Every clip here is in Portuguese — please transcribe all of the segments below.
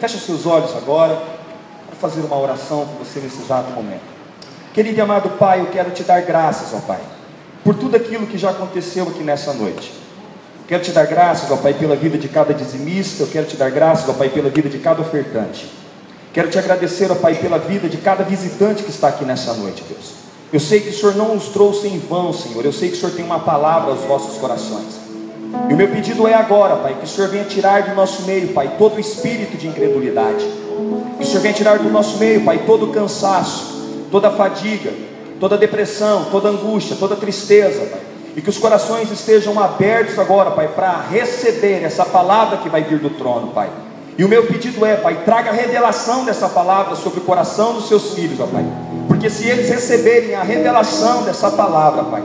Feche os seus olhos agora para fazer uma oração com você nesse exato momento. Querido e amado Pai, eu quero te dar graças, ó Pai, por tudo aquilo que já aconteceu aqui nessa noite. Quero te dar graças, ó Pai, pela vida de cada dizimista, eu quero te dar graças, ó Pai, pela vida de cada ofertante. Quero te agradecer, ó Pai, pela vida de cada visitante que está aqui nessa noite, Deus. Eu sei que o Senhor não nos trouxe em vão, Senhor. Eu sei que o Senhor tem uma palavra aos vossos corações. E o meu pedido é agora, Pai, que o Senhor venha tirar do nosso meio, Pai, todo o espírito de incredulidade. Que o Senhor venha tirar do nosso meio, Pai, todo o cansaço, toda a fadiga, toda a depressão, toda a angústia, toda a tristeza, Pai. E que os corações estejam abertos agora, Pai, para receber essa palavra que vai vir do trono, Pai. E o meu pedido é, Pai, traga a revelação dessa palavra sobre o coração dos seus filhos, ó Pai. Porque se eles receberem a revelação dessa palavra, Pai,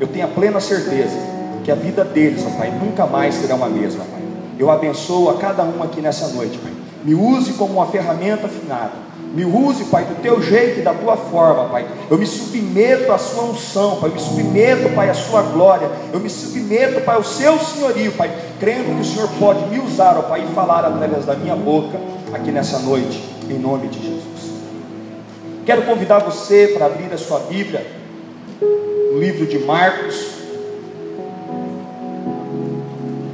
eu tenho a plena certeza que a vida deles, ó Pai, nunca mais será uma mesma, Pai. Eu abençoo a cada um aqui nessa noite, Pai. Me use como uma ferramenta afinada. Me use, Pai, do teu jeito e da tua forma, Pai. Eu me submeto à sua unção, Pai. Eu me submeto, Pai, à sua glória. Eu me submeto, Pai, ao seu senhorio, Pai. Crendo que o Senhor pode me usar, ó Pai, e falar através da minha boca aqui nessa noite, em nome de Jesus. Quero convidar você para abrir a sua Bíblia, no livro de Marcos,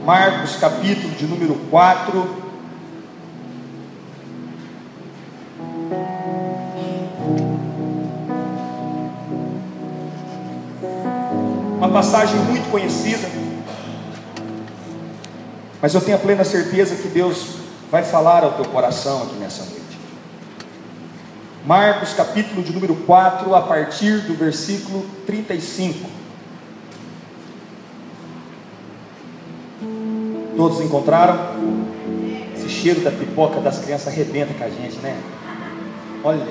Marcos, capítulo de número 4. Uma passagem muito conhecida, mas eu tenho a plena certeza que Deus vai falar ao teu coração aqui nessa noite. Marcos, capítulo de número 4, a partir do versículo 35. Todos encontraram? Esse cheiro da pipoca das crianças arrebenta com a gente, né? Olha,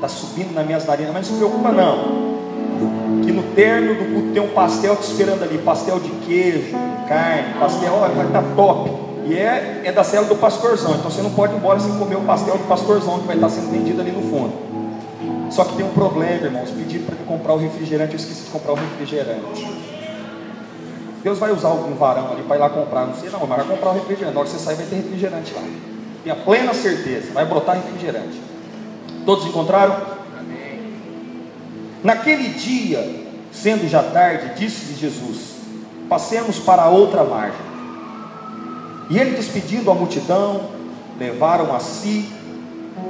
tá subindo nas minhas narinas, mas não se preocupa não. Que no terno do culto tem um pastel te esperando ali, pastel de queijo, carne, pastel, olha, vai estar tá top. E é, é da célula do pastorzão, então você não pode ir embora sem comer o pastel do pastorzão que vai estar sendo vendido ali no fundo. Só que tem um problema, irmãos. Pediram para comprar o refrigerante, eu esqueci de comprar o refrigerante. Deus vai usar algum varão ali para ir lá comprar, não sei não, mas vai comprar o refrigerante. Na hora que você sair vai ter refrigerante lá. Tenha plena certeza, vai brotar refrigerante. Todos encontraram? Amém. Naquele dia, sendo já tarde, disse-lhe Jesus: Passemos para a outra margem. E ele, despedindo a multidão, levaram a si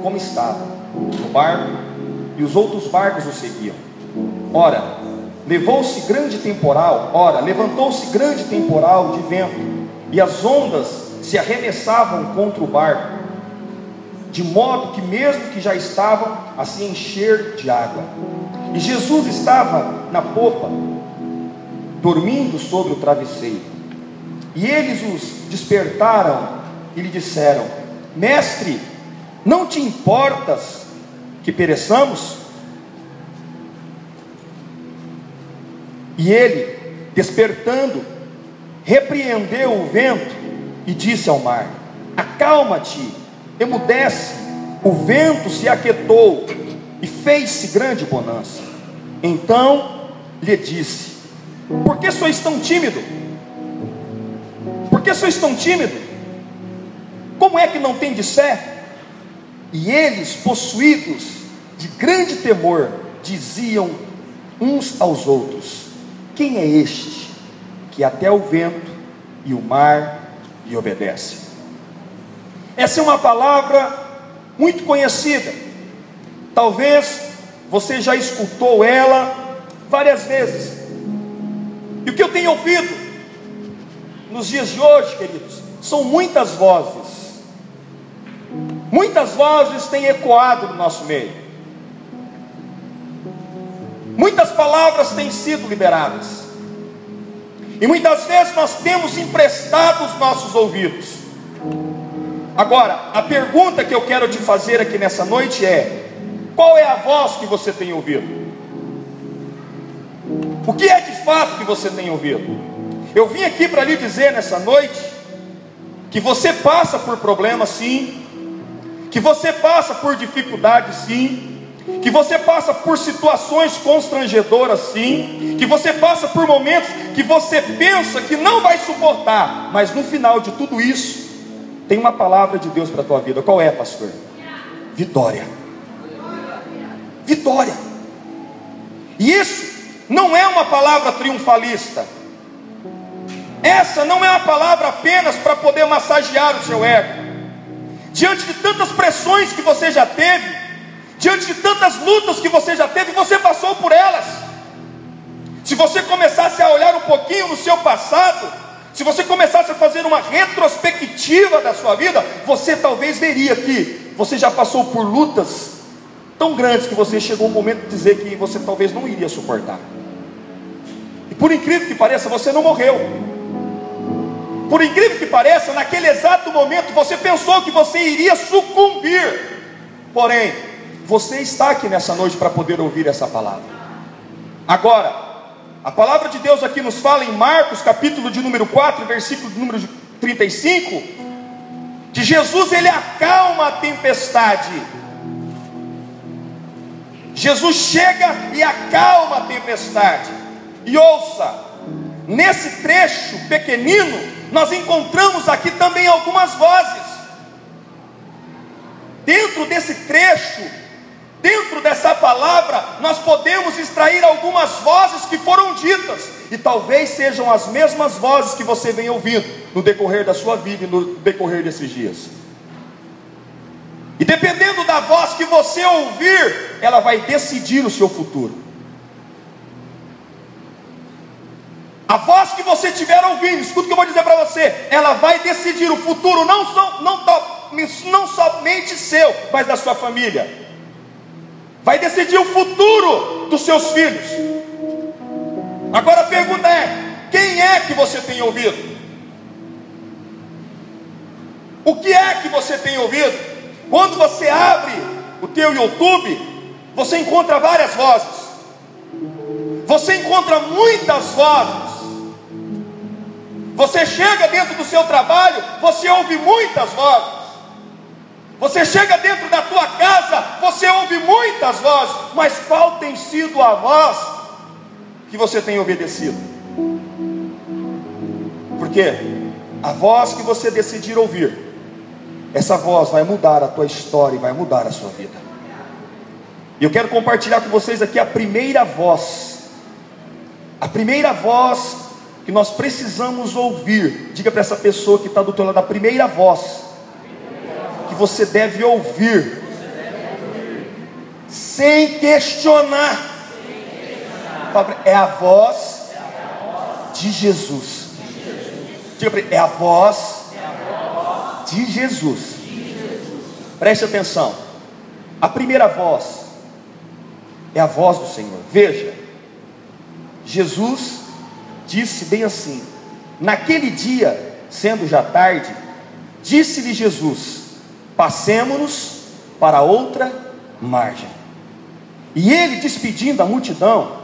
como estava, no barco, e os outros barcos o seguiam. Ora, Levou-se grande temporal, ora, levantou-se grande temporal de vento, e as ondas se arremessavam contra o barco, de modo que, mesmo que já estavam a se encher de água, e Jesus estava na popa, dormindo sobre o travesseiro, e eles os despertaram e lhe disseram: Mestre, não te importas que pereçamos? E ele, despertando, repreendeu o vento e disse ao mar: Acalma-te, emudece. O vento se aquietou e fez-se grande bonança. Então lhe disse: Por que sois tão tímido? Por que sois tão tímido? Como é que não tem de sé? E eles, possuídos de grande temor, diziam uns aos outros: quem é este que até o vento e o mar lhe obedecem? Essa é uma palavra muito conhecida. Talvez você já escutou ela várias vezes. E o que eu tenho ouvido nos dias de hoje, queridos, são muitas vozes. Muitas vozes têm ecoado no nosso meio. Muitas palavras têm sido liberadas. E muitas vezes nós temos emprestado os nossos ouvidos. Agora, a pergunta que eu quero te fazer aqui nessa noite é: qual é a voz que você tem ouvido? O que é de fato que você tem ouvido? Eu vim aqui para lhe dizer nessa noite que você passa por problemas sim, que você passa por dificuldades sim, que você passa por situações constrangedoras, sim, que você passa por momentos que você pensa que não vai suportar, mas no final de tudo isso, tem uma palavra de Deus para a tua vida. Qual é, pastor? Vitória. Vitória. E isso não é uma palavra triunfalista. Essa não é uma palavra apenas para poder massagear o seu ego. Diante de tantas pressões que você já teve, diante de tantas lutas que você já teve, você passou por elas. Se você começasse a olhar um pouquinho no seu passado, se você começasse a fazer uma retrospectiva da sua vida, você talvez veria que você já passou por lutas tão grandes que você chegou um momento de dizer que você talvez não iria suportar. E por incrível que pareça, você não morreu. Por incrível que pareça, naquele exato momento você pensou que você iria sucumbir. Porém, você está aqui nessa noite para poder ouvir essa palavra. Agora, a palavra de Deus aqui nos fala em Marcos, capítulo de número 4, versículo de número 35, que Jesus ele acalma a tempestade. Jesus chega e acalma a tempestade. E ouça, nesse trecho pequenino, nós encontramos aqui também algumas vozes. Dentro desse trecho, Dentro dessa palavra, nós podemos extrair algumas vozes que foram ditas, e talvez sejam as mesmas vozes que você vem ouvindo no decorrer da sua vida e no decorrer desses dias. E dependendo da voz que você ouvir, ela vai decidir o seu futuro. A voz que você estiver ouvindo, escuta o que eu vou dizer para você, ela vai decidir o futuro não, só, não, não somente seu, mas da sua família vai decidir o futuro dos seus filhos. Agora a pergunta é: quem é que você tem ouvido? O que é que você tem ouvido? Quando você abre o teu YouTube, você encontra várias vozes. Você encontra muitas vozes. Você chega dentro do seu trabalho, você ouve muitas vozes. Você chega dentro da tua casa, você ouve muitas vozes, mas qual tem sido a voz que você tem obedecido? Porque a voz que você decidir ouvir, essa voz vai mudar a tua história e vai mudar a sua vida. E eu quero compartilhar com vocês aqui a primeira voz, a primeira voz que nós precisamos ouvir. Diga para essa pessoa que está do teu lado, a primeira voz que você deve ouvir, sem questionar. É a voz de Jesus. É a voz de Jesus. Preste atenção. A primeira voz é a voz do Senhor. Veja, Jesus disse bem assim: naquele dia, sendo já tarde, disse-lhe Jesus: passemos-nos para outra margem. E ele, despedindo a multidão,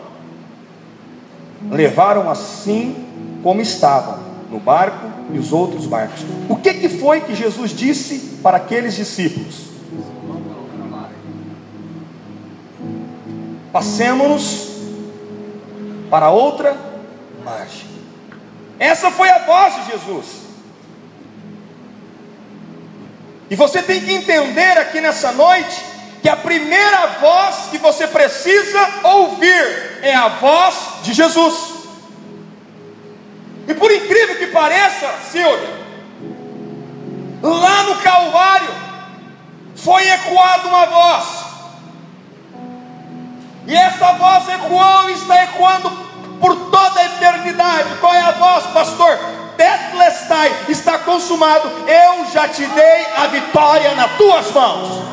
levaram assim como estavam, no barco e os outros barcos. O que, que foi que Jesus disse para aqueles discípulos? Passemos-nos para outra margem. Essa foi a voz de Jesus. E você tem que entender aqui nessa noite que a primeira voz que você precisa ouvir é a voz de Jesus. E por incrível que pareça, Silvia, lá no Calvário foi ecoada uma voz. E essa voz ecoou e está ecoando por toda a eternidade. Qual é a voz, pastor? Tetlestai, está consumado, eu já te dei a vitória nas tuas mãos.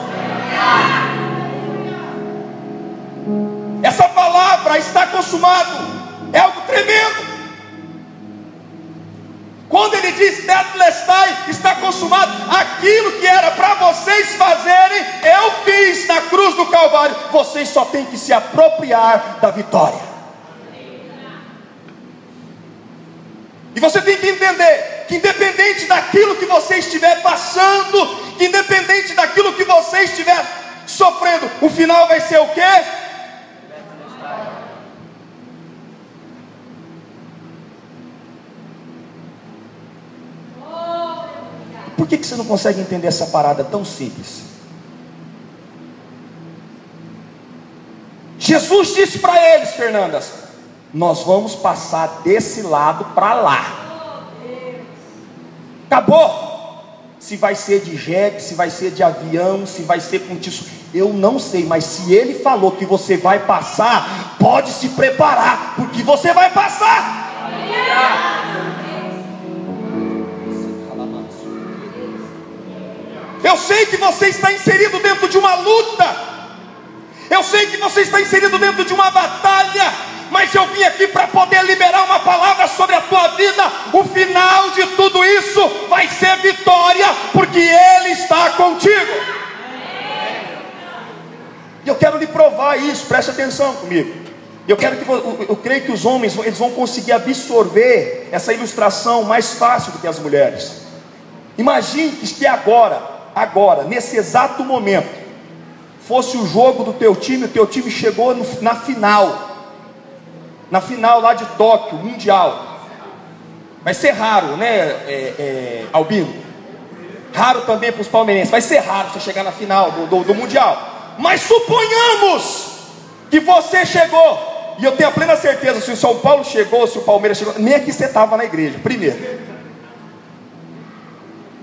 Essa palavra está consumado, é algo tremendo. Quando ele diz Tetlestai, está consumado, aquilo que era para vocês fazerem, eu fiz na cruz do Calvário, vocês só têm que se apropriar da vitória. E você tem que entender que, independente daquilo que você estiver passando, que independente daquilo que você estiver sofrendo, o final vai ser o quê? Por que, que você não consegue entender essa parada tão simples? Jesus disse para eles, Fernandas: Nós vamos passar desse lado para lá. Acabou. Se vai ser de jegue, se vai ser de avião, se vai ser com tiço, eu não sei, mas se ele falou que você vai passar, pode se preparar, porque você vai passar. Eu sei que você está inserido dentro de uma luta. Eu sei que você está inserido dentro de uma batalha, mas eu vim aqui para poder liberar uma palavra sobre a tua vida. O final de tudo isso vai ser vitória, porque Ele está contigo. E eu quero lhe provar isso, preste atenção comigo. Eu quero que eu creio que os homens eles vão conseguir absorver essa ilustração mais fácil do que as mulheres. Imagine que agora, agora, nesse exato momento, fosse o jogo do teu time, o teu time chegou no, na final, na final lá de Tóquio, mundial. Vai ser raro, né, é, é, Albino? Raro também para os palmeirenses. Vai ser raro você chegar na final do, do, do mundial. Mas suponhamos que você chegou, e eu tenho a plena certeza, se o São Paulo chegou, se o Palmeiras chegou, nem aqui você estava na igreja, primeiro.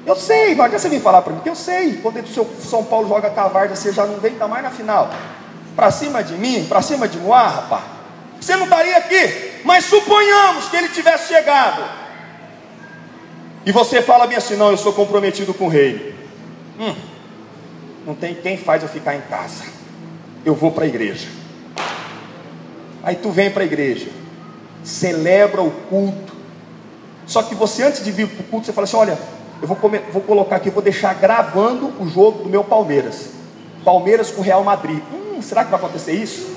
Eu sei, não adianta você vir falar para mim, que eu sei. Quando o seu São Paulo joga cavarda, você já não vem, está mais na final. Para cima de mim, para cima de Moá, rapaz. Você não estaria aqui. Mas suponhamos que ele tivesse chegado. E você fala bem assim: não, eu sou comprometido com o rei. Hum, não tem quem faz eu ficar em casa. Eu vou para a igreja. Aí tu vem para a igreja, celebra o culto. Só que você, antes de vir para o culto, você fala assim: olha, eu vou, comer, vou colocar aqui, vou deixar gravando o jogo do meu Palmeiras. Palmeiras com Real Madrid. Hum, será que vai acontecer isso?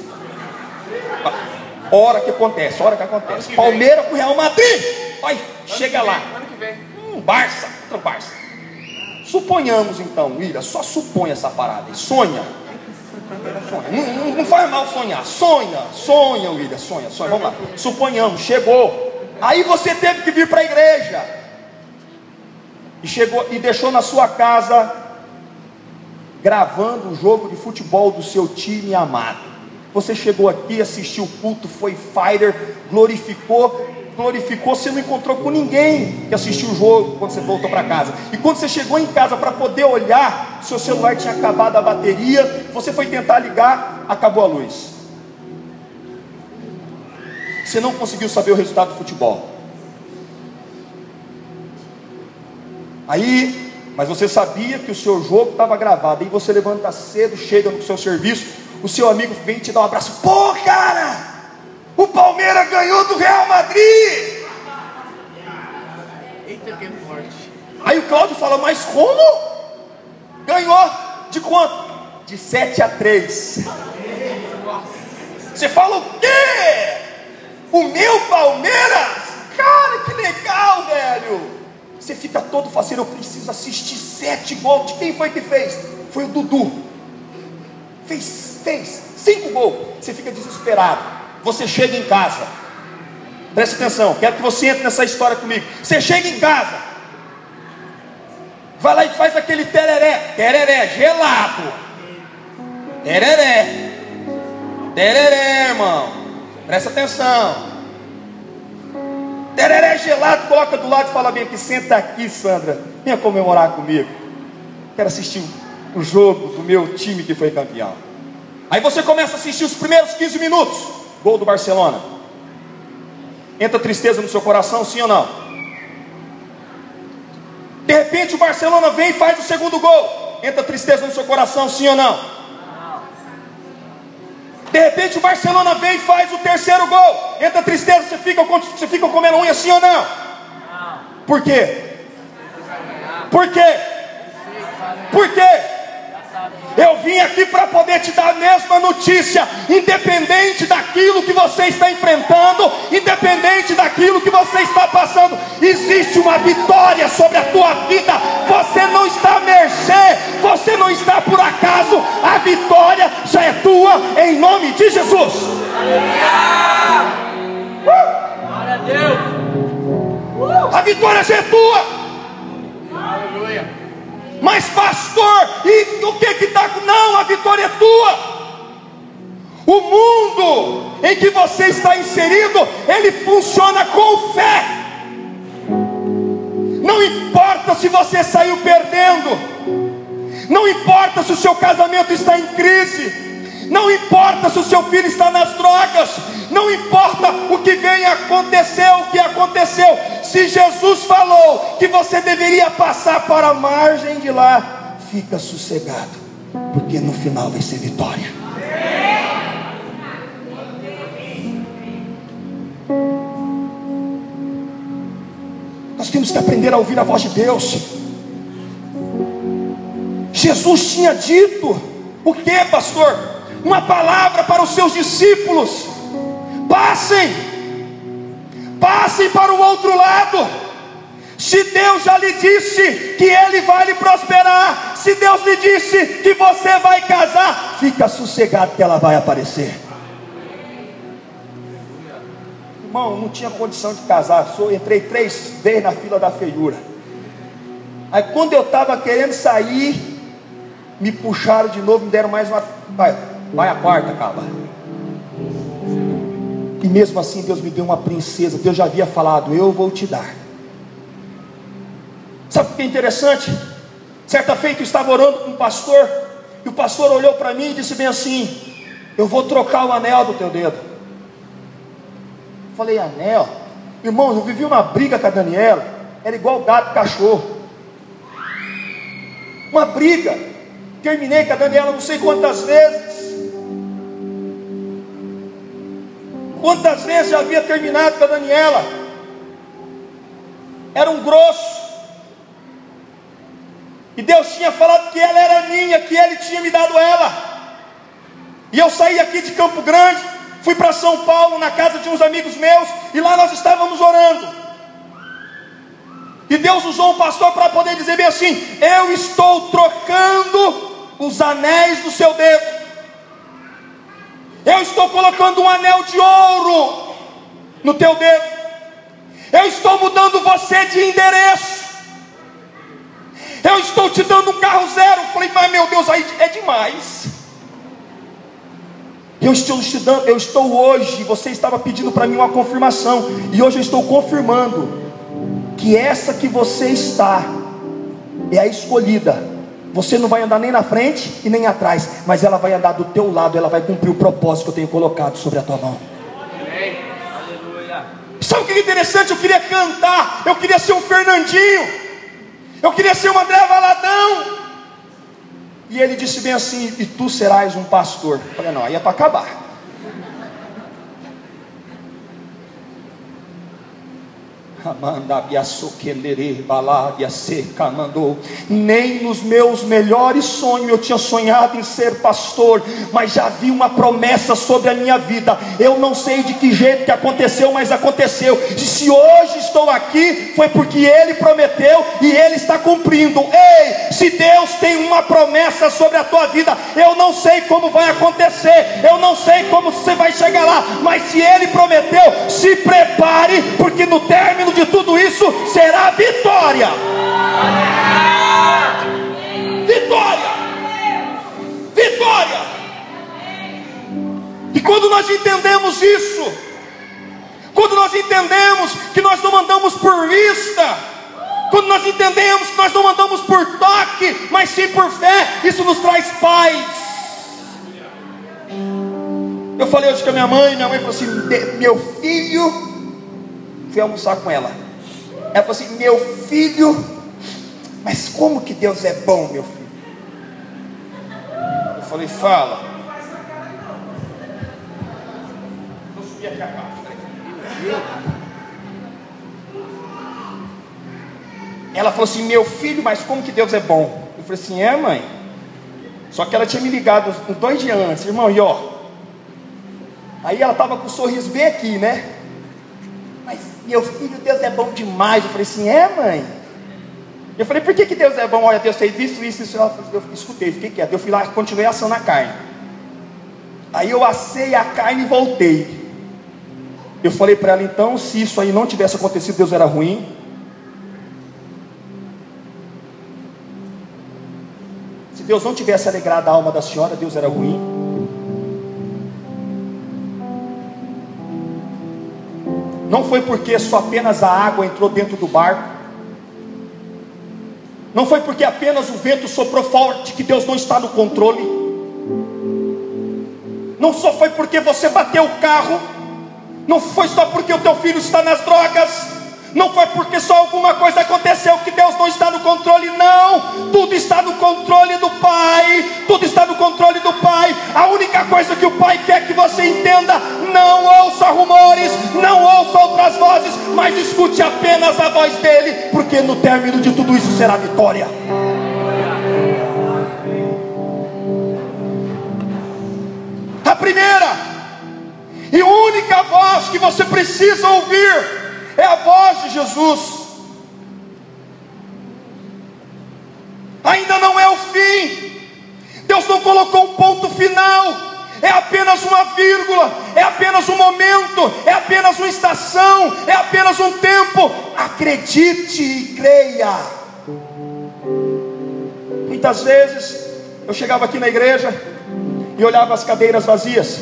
Hora que acontece, hora que acontece. Palmeiras com Real Madrid. Vai, chega lá. Hum, Barça, contra Barça. Suponhamos então, William, só suponha essa parada. Sonha. sonha. Não, não, não, faz mal sonhar. Sonha, sonha, William, sonha, sonha. Vamos lá. Suponhamos, chegou. Aí você teve que vir para a igreja e chegou e deixou na sua casa gravando o jogo de futebol do seu time amado. Você chegou aqui, assistiu o culto, foi fighter, glorificou, glorificou, você não encontrou com ninguém que assistiu o jogo quando você voltou para casa. E quando você chegou em casa para poder olhar, seu celular tinha acabado a bateria, você foi tentar ligar, acabou a luz. Você não conseguiu saber o resultado do futebol. Aí, mas você sabia que o seu jogo estava gravado. Aí você levanta cedo, chega no seu serviço, o seu amigo vem te dar um abraço. Pô, cara! O Palmeiras ganhou do Real Madrid! Eita, que forte. Aí o Cláudio fala, mas como? Ganhou de quanto? De 7 a 3. Você fala o quê? O meu Palmeiras? Cara, que legal, velho! Você fica todo fazendo, eu preciso assistir sete gols. De quem foi que fez? Foi o Dudu. Fez, fez cinco gols. Você fica desesperado. Você chega em casa. Preste atenção, quero que você entre nessa história comigo. Você chega em casa. Vai lá e faz aquele tereré. Tereré, gelado. Tereré. Tereré, irmão. Presta atenção. Tereré gelado, coloca do lado e fala bem aqui, senta aqui, Sandra, venha comemorar comigo. Quero assistir o jogo do meu time que foi campeão. Aí você começa a assistir os primeiros 15 minutos, gol do Barcelona. Entra tristeza no seu coração, sim ou não? De repente o Barcelona vem e faz o segundo gol. Entra tristeza no seu coração, sim ou não? De repente o Barcelona vem e faz o terceiro gol. Entra tristeza, você fica, você fica comendo unha assim ou não? Por quê? Por quê? Por quê? Eu vim aqui para poder te dar a mesma notícia, independente daquilo que você está enfrentando, independente daquilo que você está passando, existe uma vitória sobre a tua vida. Você não está à mercê, você não está por acaso, a vitória já é tua em nome de Jesus. Uh! A vitória já é tua. Aleluia. pastor, e o que está? Não, a vitória é tua. O mundo em que você está inserido, ele funciona com fé. Não importa se você saiu perdendo, não importa se o seu casamento está em crise, não importa se o seu filho está nas drogas, não importa o que venha acontecer, o que aconteceu. Se Jesus falou que você deveria passar para a margem de lá, fica sossegado, porque no final vai ser vitória. Nós temos que aprender a ouvir a voz de Deus. Jesus tinha dito o que, pastor? Uma palavra para os seus discípulos: passem, passem para o outro lado. Se Deus já lhe disse que Ele vai lhe prosperar, se Deus lhe disse que você vai casar, fica sossegado que ela vai aparecer. Irmão, não tinha condição de casar. Só entrei três vezes na fila da feiura. Aí quando eu estava querendo sair, me puxaram de novo, me deram mais uma. Vai, a quarta, acaba. E mesmo assim Deus me deu uma princesa. Deus já havia falado, eu vou te dar. Sabe o que é interessante? Certa feita eu estava orando com um pastor, e o pastor olhou para mim e disse bem assim: Eu vou trocar o anel do teu dedo. Falei, anel. Irmãos, eu vivi uma briga com a Daniela. Era igual gato e cachorro. Uma briga. Terminei com a Daniela não sei quantas vezes. Quantas vezes já havia terminado com a Daniela? Era um grosso. E Deus tinha falado que ela era minha, que Ele tinha me dado ela. E eu saí aqui de Campo Grande Fui para São Paulo, na casa de uns amigos meus, e lá nós estávamos orando. E Deus usou um pastor para poder dizer bem assim: Eu estou trocando os anéis do seu dedo. Eu estou colocando um anel de ouro no teu dedo. Eu estou mudando você de endereço. Eu estou te dando um carro zero. Falei, mas meu Deus, aí é demais. Eu estou estudando, eu estou hoje, você estava pedindo para mim uma confirmação, e hoje eu estou confirmando que essa que você está é a escolhida. Você não vai andar nem na frente e nem atrás, mas ela vai andar do teu lado, ela vai cumprir o propósito que eu tenho colocado sobre a tua mão. Sabe o que é interessante? Eu queria cantar, eu queria ser um Fernandinho, eu queria ser um André Valadão, e ele disse bem assim: E tu serás um pastor. Eu falei: Não, aí é para acabar. Nem nos meus melhores sonhos eu tinha sonhado em ser pastor, mas já vi uma promessa sobre a minha vida. Eu não sei de que jeito que aconteceu, mas aconteceu. E se hoje estou aqui, foi porque Ele prometeu e Ele está cumprindo. Ei, se Deus tem uma promessa sobre a tua vida, eu não sei como vai acontecer, eu não sei como você vai chegar lá, mas se Ele prometeu, se prepare, porque no término de tudo isso será vitória. Vitória. Vitória. E quando nós entendemos isso, quando nós entendemos que nós não andamos por vista, quando nós entendemos que nós não andamos por toque, mas sim por fé, isso nos traz paz. Eu falei hoje com a minha mãe, minha mãe falou assim: meu filho fui almoçar com ela. Ela falou assim: Meu filho, mas como que Deus é bom, meu filho? Eu falei: Fala. Aqui abaixo. Ela falou assim: Meu filho, mas como que Deus é bom? Eu falei assim: É, mãe. Só que ela tinha me ligado uns dois dias antes, irmão, e ó. Aí ela estava com o sorriso bem aqui, né? Meu filho, Deus é bom demais. Eu falei assim, é mãe? Eu falei, por que, que Deus é bom? Olha, Deus fez isso, isso, isso. Eu escutei, fiquei quieto. Eu fui lá, continuei a carne. Aí eu assei a carne e voltei. Eu falei para ela, então, se isso aí não tivesse acontecido, Deus era ruim. Se Deus não tivesse alegrado a alma da senhora, Deus era ruim. Não foi porque só apenas a água entrou dentro do barco. Não foi porque apenas o vento soprou forte que Deus não está no controle. Não só foi porque você bateu o carro. Não foi só porque o teu filho está nas drogas. Não foi porque só alguma coisa aconteceu que Deus não está no controle, não. Tudo está no controle do Pai. Tudo está no controle do Pai. A única coisa que o Pai quer que você entenda: não ouça rumores, não ouça outras vozes, mas escute apenas a voz dele, porque no término de tudo isso será vitória. A primeira e única voz que você precisa ouvir é a voz de Jesus. Ainda não é o fim, Deus não colocou um ponto final, é apenas uma vírgula, é apenas um momento, é apenas uma estação, é apenas um tempo. Acredite e creia. Muitas vezes eu chegava aqui na igreja e olhava as cadeiras vazias.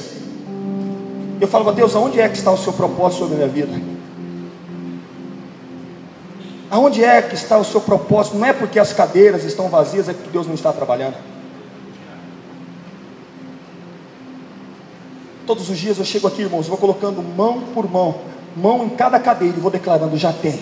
Eu falava, Deus, aonde é que está o seu propósito sobre a minha vida? Aonde é que está o seu propósito? Não é porque as cadeiras estão vazias, é que Deus não está trabalhando. Todos os dias eu chego aqui, irmãos, vou colocando mão por mão, mão em cada cadeira e vou declarando: já tem.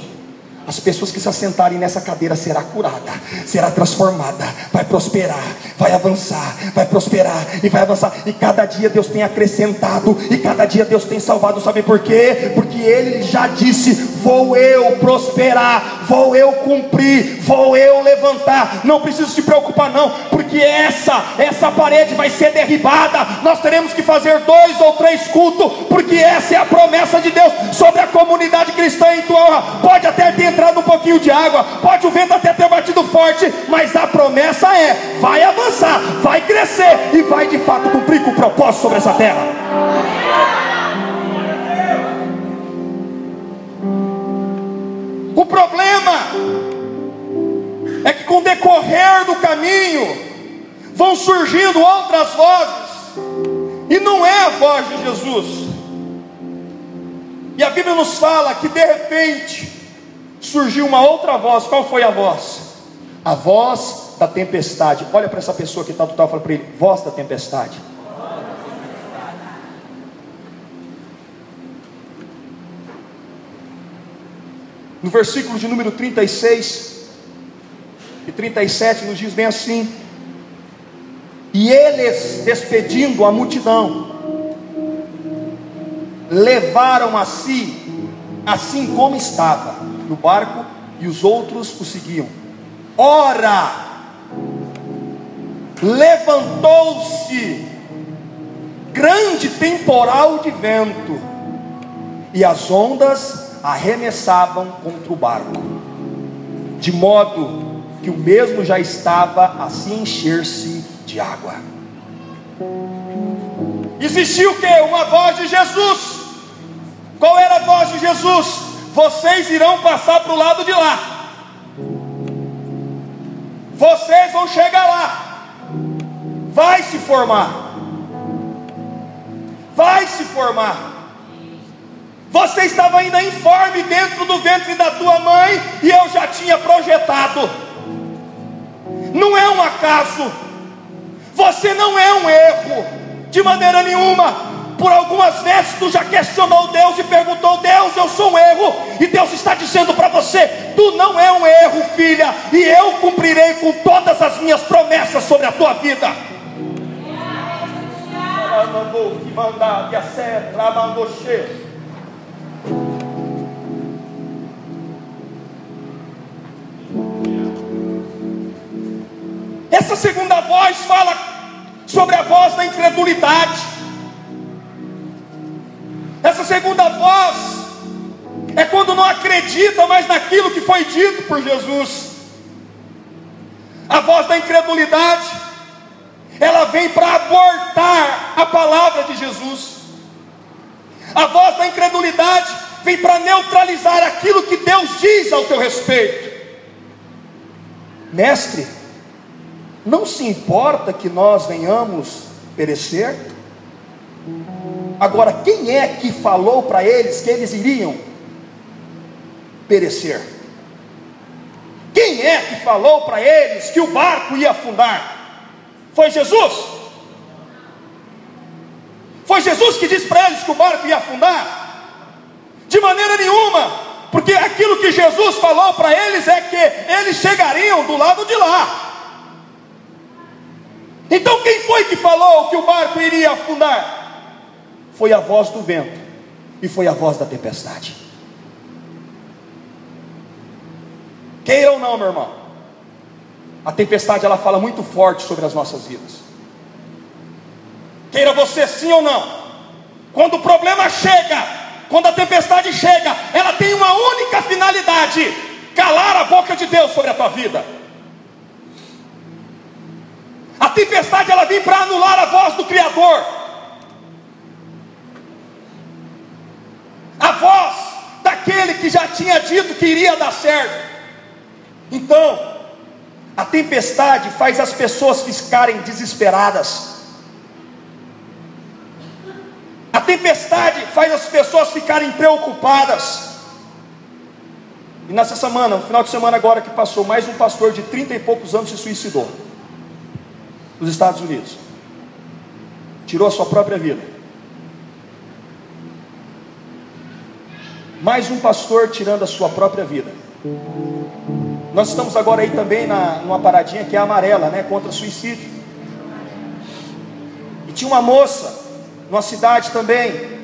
As pessoas que se assentarem nessa cadeira será curada, será transformada, vai prosperar, vai avançar, vai prosperar e vai avançar. E cada dia Deus tem acrescentado e cada dia Deus tem salvado. Sabe por quê? Porque Ele já disse: vou eu prosperar, vou eu cumprir, vou eu levantar. Não preciso se preocupar não, porque essa essa parede vai ser derribada. Nós teremos que fazer dois ou três cultos, porque essa é a promessa de Deus sobre a comunidade cristã em tua. Pode até ter entrado um pouquinho de água, pode o vento até ter batido forte, mas a promessa é: vai avançar, vai crescer e vai de fato cumprir com o propósito sobre essa terra. O problema é que com o decorrer do caminho vão surgindo outras vozes, e não é a voz de Jesus. E a Bíblia nos fala que de repente surgiu uma outra voz. Qual foi a voz? A voz da tempestade. Olha para essa pessoa que está do tal, fala para ele: voz da tempestade. No versículo de número 36 e 37 nos diz bem assim: E eles, despedindo a multidão, levaram a si, assim como estava, no barco e os outros o seguiam. Ora, levantou-se grande temporal de vento, e as ondas arremessavam contra o barco, de modo que o mesmo já estava a se encher-se de água. Existiu o que? Uma voz de Jesus. Qual era a voz de Jesus? vocês irão passar para o lado de lá. Vocês vão chegar lá. Vai se formar. Vai se formar. Você estava ainda informe dentro do ventre da tua mãe e eu já tinha projetado. Não é um acaso. Você não é um erro de maneira nenhuma. Por algumas vezes tu já questionou Deus e perguntou: Deus, eu sou um erro. E Deus está dizendo para você: Tu não é um erro, filha. E eu cumprirei com todas as minhas promessas sobre a tua vida. Essa segunda voz fala sobre a voz da incredulidade. Essa segunda voz é quando não acredita mais naquilo que foi dito por Jesus. A voz da incredulidade, ela vem para abortar a palavra de Jesus. A voz da incredulidade vem para neutralizar aquilo que Deus diz ao teu respeito. Mestre, não se importa que nós venhamos perecer? Agora, quem é que falou para eles que eles iriam perecer? Quem é que falou para eles que o barco ia afundar? Foi Jesus? Foi Jesus que disse para eles que o barco ia afundar? De maneira nenhuma, porque aquilo que Jesus falou para eles é que eles chegariam do lado de lá. Então quem foi que falou que o barco iria afundar? Foi a voz do vento e foi a voz da tempestade. Queira ou não, meu irmão, a tempestade ela fala muito forte sobre as nossas vidas. Queira você sim ou não, quando o problema chega, quando a tempestade chega, ela tem uma única finalidade: calar a boca de Deus sobre a tua vida. Tempestade ela vem para anular a voz do Criador. A voz daquele que já tinha dito que iria dar certo. Então, a tempestade faz as pessoas ficarem desesperadas. A tempestade faz as pessoas ficarem preocupadas. E nessa semana, no final de semana agora que passou, mais um pastor de 30 e poucos anos se suicidou nos Estados Unidos. Tirou a sua própria vida. Mais um pastor tirando a sua própria vida. Nós estamos agora aí também na, numa paradinha que é amarela, né? Contra suicídio. E tinha uma moça, numa cidade também.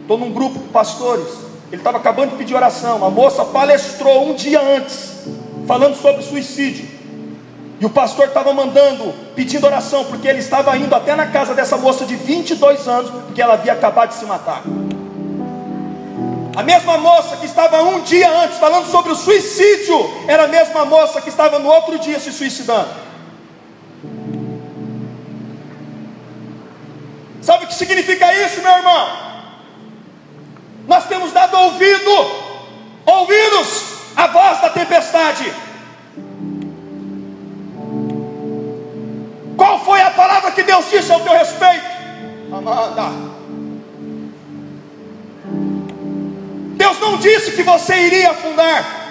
Estou num grupo de pastores. Ele estava acabando de pedir oração. A moça palestrou um dia antes, falando sobre suicídio. E o pastor estava mandando, pedindo oração, porque ele estava indo até na casa dessa moça de 22 anos, porque ela havia acabado de se matar. A mesma moça que estava um dia antes falando sobre o suicídio, era a mesma moça que estava no outro dia se suicidando. Sabe o que significa isso, meu irmão? Nós temos dado ouvido, ouvidos à voz da tempestade. Foi a palavra que Deus disse ao teu respeito? Amanda. Deus não disse que você iria afundar.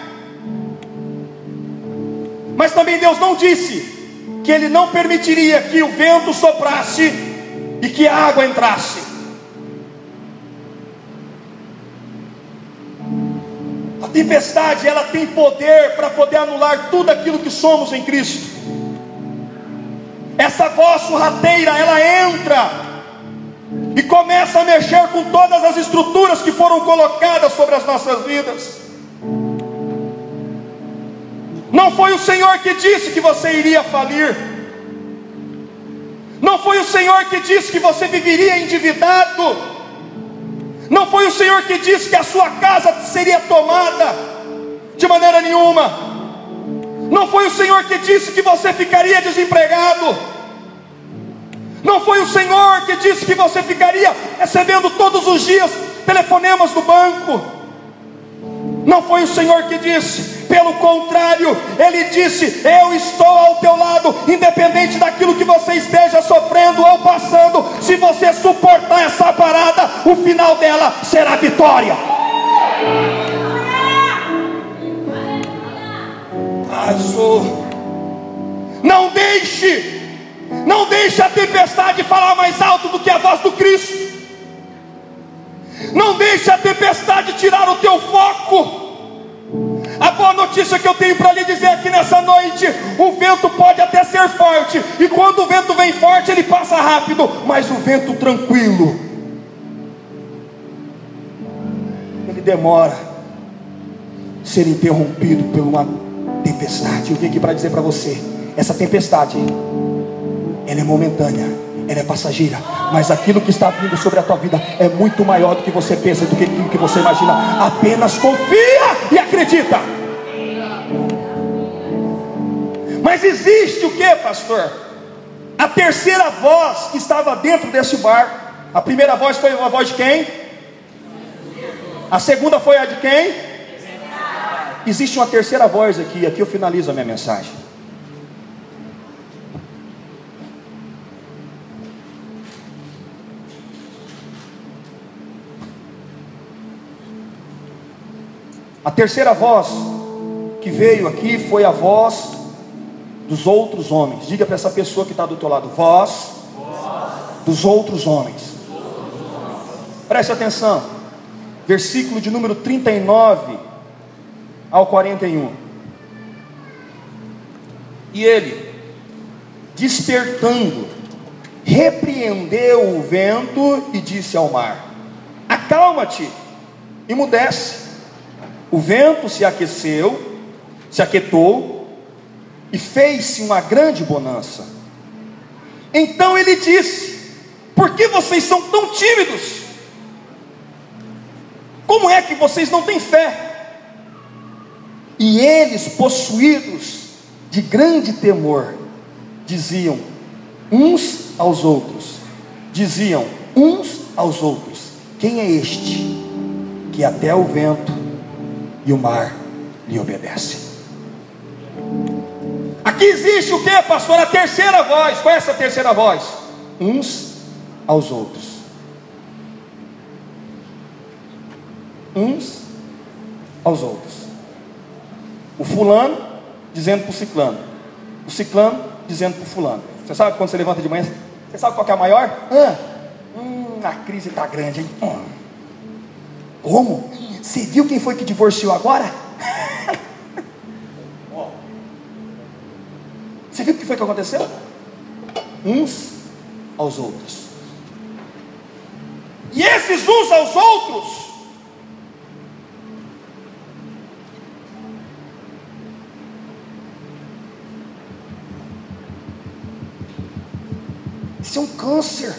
Mas também Deus não disse que Ele não permitiria que o vento soprasse e que a água entrasse. A tempestade, ela tem poder para poder anular tudo aquilo que somos em Cristo. Essa voz sorrateira, ela entra e começa a mexer com todas as estruturas que foram colocadas sobre as nossas vidas. Não foi o Senhor que disse que você iria falir. Não foi o Senhor que disse que você viveria endividado. Não foi o Senhor que disse que a sua casa seria tomada. De maneira nenhuma. Não foi o Senhor que disse que você ficaria desempregado. Não foi o Senhor que disse que você ficaria recebendo todos os dias telefonemas do banco. Não foi o Senhor que disse, pelo contrário, Ele disse: Eu estou ao teu lado, independente daquilo que você esteja sofrendo ou passando. Se você suportar essa parada, o final dela será vitória. Azul. Não deixe, não deixe a tempestade falar mais alto do que a voz do Cristo. Não deixe a tempestade tirar o teu foco. A boa notícia que eu tenho para lhe dizer aqui nessa noite: o vento pode até ser forte, e quando o vento vem forte, ele passa rápido, mas o vento tranquilo, ele demora ser interrompido por uma tempestade. Eu vim aqui para dizer para você: essa tempestade, ela é momentânea, ela é passageira, mas aquilo que está vindo sobre a tua vida é muito maior do que você pensa, do que aquilo que você imagina. Apenas confia e acredita. Mas existe o que, pastor? A terceira voz que estava dentro desse barco. A primeira voz foi a voz de quem? A segunda foi a de quem? Existe uma terceira voz aqui, aqui eu finalizo a minha mensagem. A terceira voz que veio aqui foi a voz dos outros homens. Diga para essa pessoa que está do teu lado, voz dos outros homens. Preste atenção. Versículo de número 39 ao 41. E ele, despertando, repreendeu o vento e disse ao mar: Acalma-te, emudece. O vento se aqueceu, se aquietou e fez-se uma grande bonança. Então ele disse: Por que vocês são tão tímidos? Como é que vocês não têm fé? E eles, possuídos de grande temor, diziam uns aos outros, diziam uns aos outros: Quem é este que até o vento e o mar lhe obedecem? Aqui existe o que, pastor? A terceira voz. Qual é essa terceira voz? Uns aos outros. Uns aos outros. O fulano dizendo para o ciclano. O ciclano dizendo para o fulano. Você sabe quando você levanta de manhã? Você sabe qual é a maior? Ah, hum, a crise está grande, hein? Hum. Como? Você viu quem foi que divorciou agora? Você viu o que foi que aconteceu? Uns aos outros. E esses uns aos outros Isso é um câncer.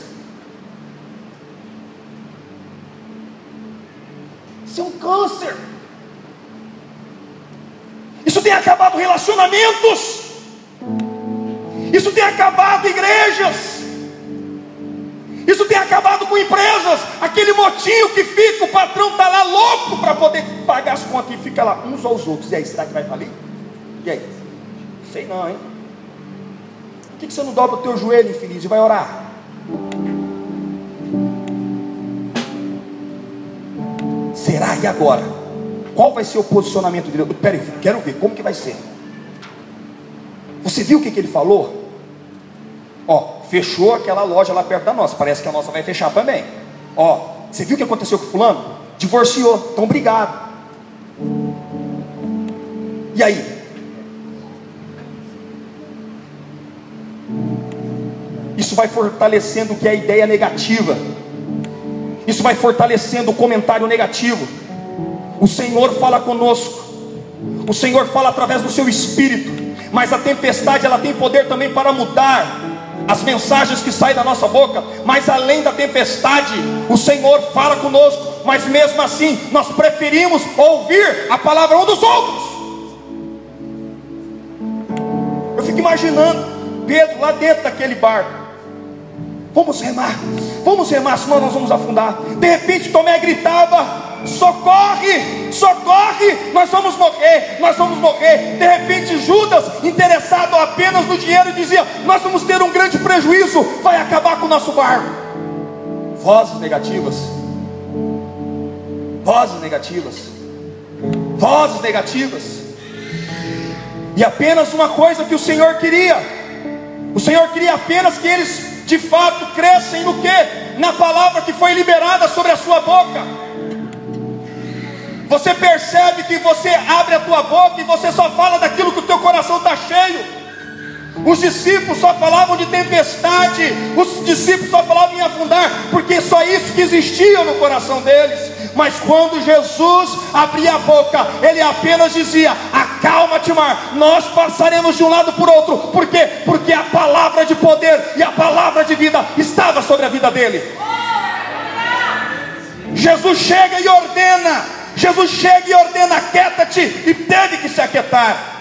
Isso é um câncer. Isso tem acabado relacionamentos. Isso tem acabado igrejas. Isso tem acabado com empresas. Aquele motinho que fica, o patrão está lá louco para poder pagar as contas e fica lá uns aos outros. E aí, será que vai falir? E aí? Sei não, hein? Por que, que você não dobra o teu joelho, infeliz, e vai orar? Será? E agora? Qual vai ser o posicionamento dele? Peraí, quero ver, como que vai ser? Você viu o que, que ele falou? Ó, fechou aquela loja lá perto da nossa. Parece que a nossa vai fechar também. Ó, você viu o que aconteceu com fulano? Divorciou, então obrigado. E aí? Isso vai fortalecendo o que é a ideia negativa. Isso vai fortalecendo o comentário negativo. O Senhor fala conosco. O Senhor fala através do seu espírito. Mas a tempestade ela tem poder também para mudar as mensagens que saem da nossa boca. Mas além da tempestade, o Senhor fala conosco. Mas mesmo assim, nós preferimos ouvir a palavra um dos outros. Eu fico imaginando Pedro lá dentro daquele barco. Vamos remar, vamos remar, senão nós vamos afundar. De repente Tomé gritava: socorre, socorre, nós vamos morrer, nós vamos morrer. De repente Judas, interessado apenas no dinheiro, dizia: nós vamos ter um grande prejuízo, vai acabar com o nosso barco. Vozes negativas, vozes negativas, vozes negativas. E apenas uma coisa que o Senhor queria: o Senhor queria apenas que eles de fato crescem no que? Na palavra que foi liberada sobre a sua boca. Você percebe que você abre a tua boca e você só fala daquilo que o teu coração está cheio. Os discípulos só falavam de tempestade, os discípulos só falavam em afundar, porque só isso que existia no coração deles. Mas quando Jesus abria a boca, ele apenas dizia: Acalma-te, mar, nós passaremos de um lado por outro. Por quê? Porque a palavra de poder e a palavra de vida estava sobre a vida dele. Jesus chega e ordena, Jesus chega e ordena: Aquieta-te, e teve que se aquietar.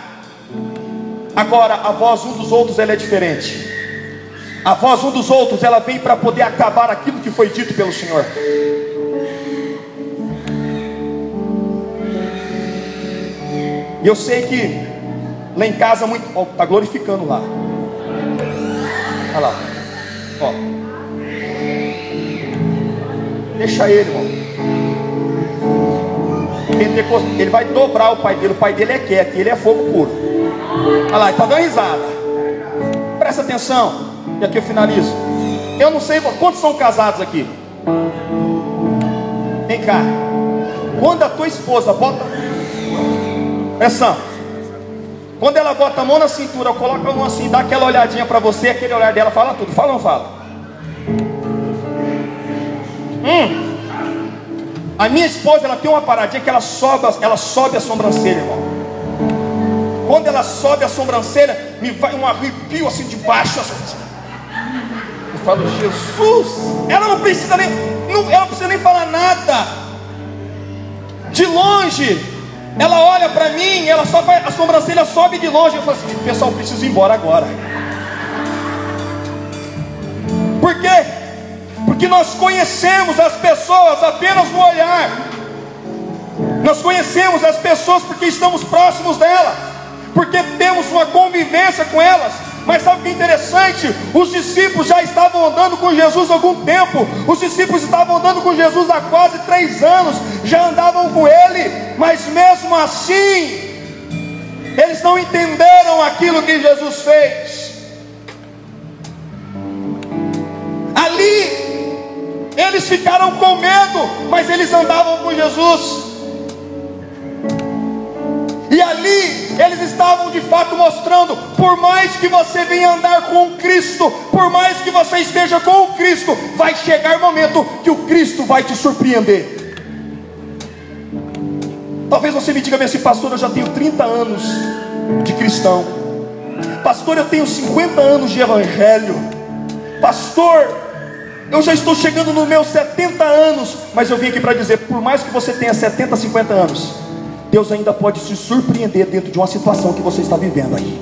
Agora, a voz um dos outros ela é diferente. A voz um dos outros ela vem para poder acabar aquilo que foi dito pelo Senhor. E eu sei que lá em casa muito. Ó, tá glorificando lá. Olha lá. Ó. Deixa ele, irmão. ele vai dobrar o pai dele, o pai dele é quieto, ele é fogo puro. Olha lá, está dando risada. Presta atenção, e aqui eu finalizo. Eu não sei quantos são casados aqui. Vem cá. Quando a tua esposa bota. Presta Quando ela bota a mão na cintura, coloca a mão assim, dá aquela olhadinha para você, aquele olhar dela fala tudo. Fala ou não fala? Hum. A minha esposa, ela tem uma paradinha que ela sobe, ela sobe a sobrancelha, irmão. Quando ela sobe a sobrancelha, me vai um arrepio assim de baixo. Assim. Eu falo, Jesus, ela não precisa nem, não, ela precisa nem falar nada. De longe, ela olha para mim, ela só a sobrancelha sobe de longe. Eu falo assim, pessoal, preciso ir embora agora. Por quê? Porque nós conhecemos as pessoas apenas no olhar. Nós conhecemos as pessoas porque estamos próximos delas, porque temos uma convivência com elas. Mas sabe o que é interessante? Os discípulos já estavam andando com Jesus há algum tempo. Os discípulos estavam andando com Jesus há quase três anos. Já andavam com Ele. Mas mesmo assim, eles não entenderam aquilo que Jesus fez. Ali, eles ficaram com medo, mas eles andavam com Jesus. E ali eles estavam de fato mostrando: por mais que você venha andar com Cristo, por mais que você esteja com o Cristo, vai chegar o momento que o Cristo vai te surpreender. Talvez você me diga assim, pastor, eu já tenho 30 anos de cristão, pastor, eu tenho 50 anos de evangelho, pastor, eu já estou chegando nos meus 70 anos, mas eu vim aqui para dizer: por mais que você tenha 70, 50 anos, Deus ainda pode se surpreender dentro de uma situação que você está vivendo aí.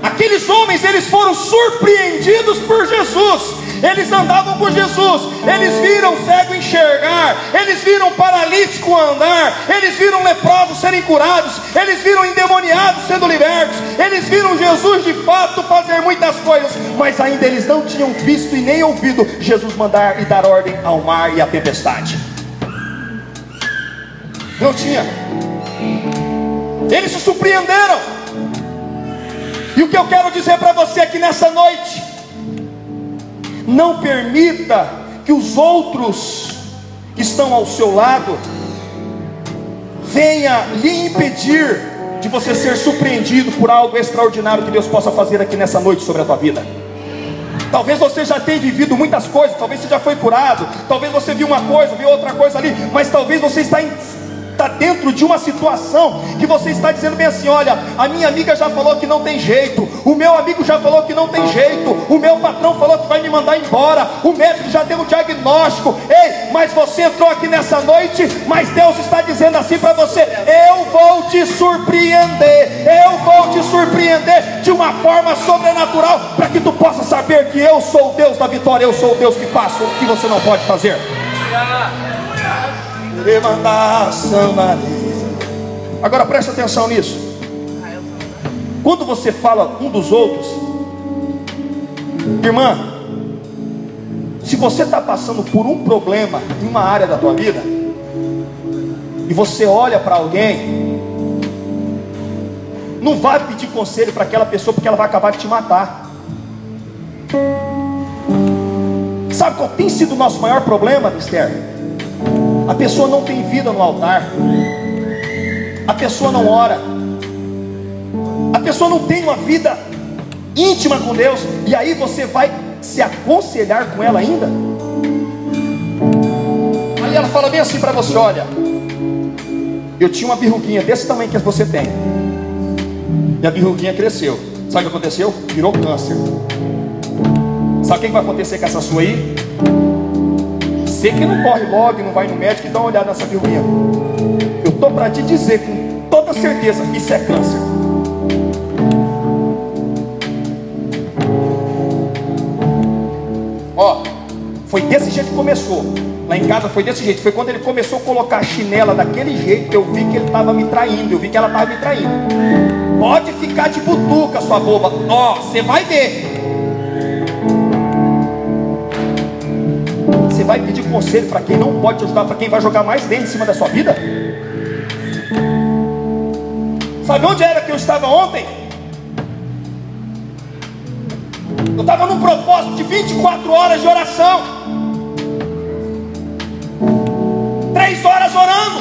Aqueles homens, eles foram surpreendidos por Jesus. Eles andavam com Jesus, eles viram cego enxergar, eles viram paralítico andar, eles viram leprosos serem curados, eles viram endemoniados sendo libertos, eles viram Jesus de fato fazer muitas coisas, mas ainda eles não tinham visto e nem ouvido Jesus mandar e dar ordem ao mar e à tempestade. Não tinha. Eles se surpreenderam. E o que eu quero dizer para você aqui nessa noite: não permita que os outros que estão ao seu lado venha lhe impedir de você ser surpreendido por algo extraordinário que Deus possa fazer aqui nessa noite sobre a tua vida. Talvez você já tenha vivido muitas coisas, talvez você já foi curado, talvez você viu uma coisa, viu outra coisa ali, mas talvez você está dentro de uma situação que você está dizendo bem assim: olha, a minha amiga já falou que não tem jeito, o meu amigo já falou que não tem jeito, o meu patrão falou que vai me mandar embora, o médico já deu um diagnóstico. Ei, mas você entrou aqui nessa noite, mas Deus está dizendo assim para você: eu vou te surpreender, eu vou te surpreender de uma forma sobrenatural, para que tu possa saber que eu sou o Deus da vitória, eu sou o Deus que faço o que você não pode fazer Agora preste atenção nisso. Quando você fala um dos outros, irmã, se você está passando por um problema em uma área da tua vida, e você olha para alguém, não vai pedir conselho para aquela pessoa, porque ela vai acabar de te matar. Sabe qual tem sido o nosso maior problema, Esther? A pessoa não tem vida no altar. A pessoa não ora. A pessoa não tem uma vida íntima com Deus. E aí você vai se aconselhar com ela ainda? Aí ela fala bem assim para você: Olha, eu tinha uma verruguinha desse tamanho que você tem. E a verruguinha cresceu. Sabe o que aconteceu? Virou câncer. Sabe o que vai acontecer com essa sua aí? Você que não corre logo e não vai no médico e dá uma olhada nessa verruguinha. Eu estou para te dizer com toda certeza: isso é câncer. Ó, foi desse jeito que começou. Lá em casa foi desse jeito. Foi quando ele começou a colocar a chinela daquele jeito eu vi que ele estava me traindo. Eu vi que ela estava me traindo. Pode ficar de butuca, sua boba. Ó, você vai ver. Vai pedir conselho para quem não pode te ajudar, para quem vai jogar mais dentro em cima da sua vida? Sabe onde era que eu estava ontem? Eu estava num propósito de 24 horas de oração. Três horas orando.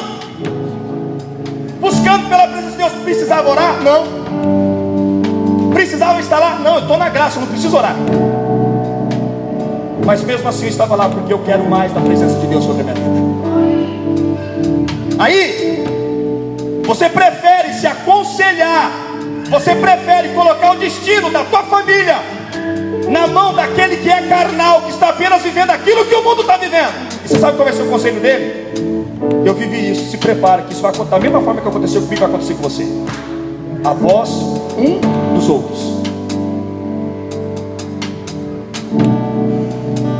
Buscando pela presença de Deus. Precisava orar? Não. Precisava lá? Não, eu estou na graça, eu não preciso orar. Mas mesmo assim eu estava lá porque eu quero mais da presença de Deus sobre a minha vida. Aí, você prefere se aconselhar, você prefere colocar o destino da tua família na mão daquele que é carnal, que está apenas vivendo aquilo que o mundo está vivendo. E você sabe qual vai ser o conselho dele? Eu vivi isso, se prepara que isso vai acontecer da mesma forma que aconteceu comigo, vai acontecer com você. A voz um dos outros.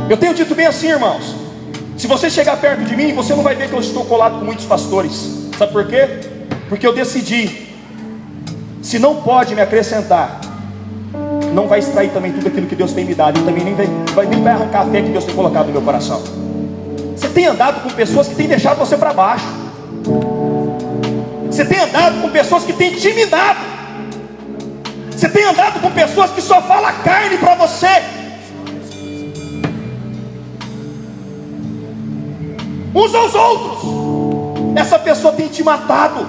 Eu tenho dito bem assim, irmãos. Se você chegar perto de mim, você não vai ver que eu estou colado com muitos pastores. Sabe por quê? Porque eu decidi. Se não pode me acrescentar, não vai extrair também tudo aquilo que Deus tem me dado. E também nem vai, nem vai arrancar a fé que Deus tem colocado no meu coração. Você tem andado com pessoas que têm deixado você para baixo. Você tem andado com pessoas que têm intimidado. Você tem andado com pessoas que só falam carne para você. Uns aos outros. Essa pessoa tem te matado.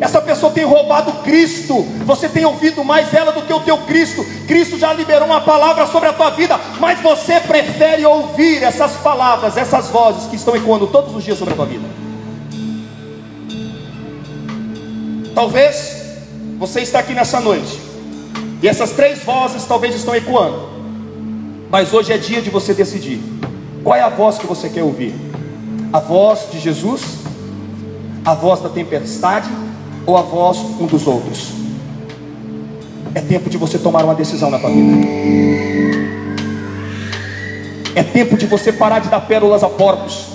Essa pessoa tem roubado Cristo. Você tem ouvido mais ela do que o teu Cristo. Cristo já liberou uma palavra sobre a tua vida, mas você prefere ouvir essas palavras, essas vozes que estão ecoando todos os dias sobre a tua vida. Talvez você está aqui nessa noite e essas três vozes talvez estão ecoando. Mas hoje é dia de você decidir qual é a voz que você quer ouvir a voz de Jesus, a voz da tempestade ou a voz um dos outros. É tempo de você tomar uma decisão na tua vida. É tempo de você parar de dar pérolas a porcos.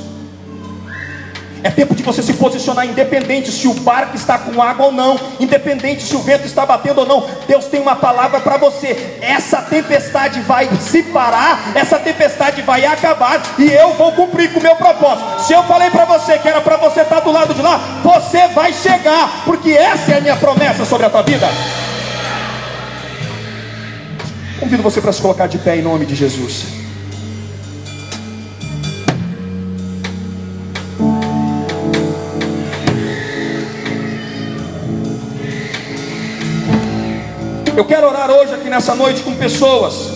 É tempo de você se posicionar independente se o barco está com água ou não, independente se o vento está batendo ou não. Deus tem uma palavra para você. Essa tempestade vai se parar, essa tempestade vai acabar e eu vou cumprir com o meu propósito. Se eu falei para você que era para você estar do lado de lá, você vai chegar, porque essa é a minha promessa sobre a tua vida. Convido você para se colocar de pé em nome de Jesus. Eu quero orar hoje aqui nessa noite com pessoas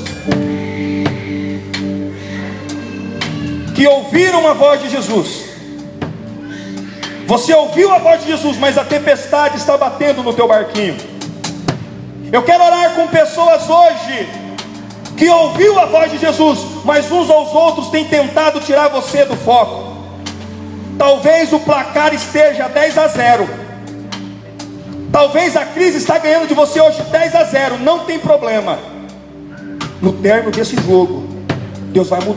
que ouviram a voz de Jesus. Você ouviu a voz de Jesus, mas a tempestade está batendo no teu barquinho. Eu quero orar com pessoas hoje que ouviu a voz de Jesus, mas uns aos outros têm tentado tirar você do foco. Talvez o placar esteja 10 a 0. Talvez a crise está ganhando de você hoje 10 a 0, não tem problema. No término desse jogo, Deus vai mudar.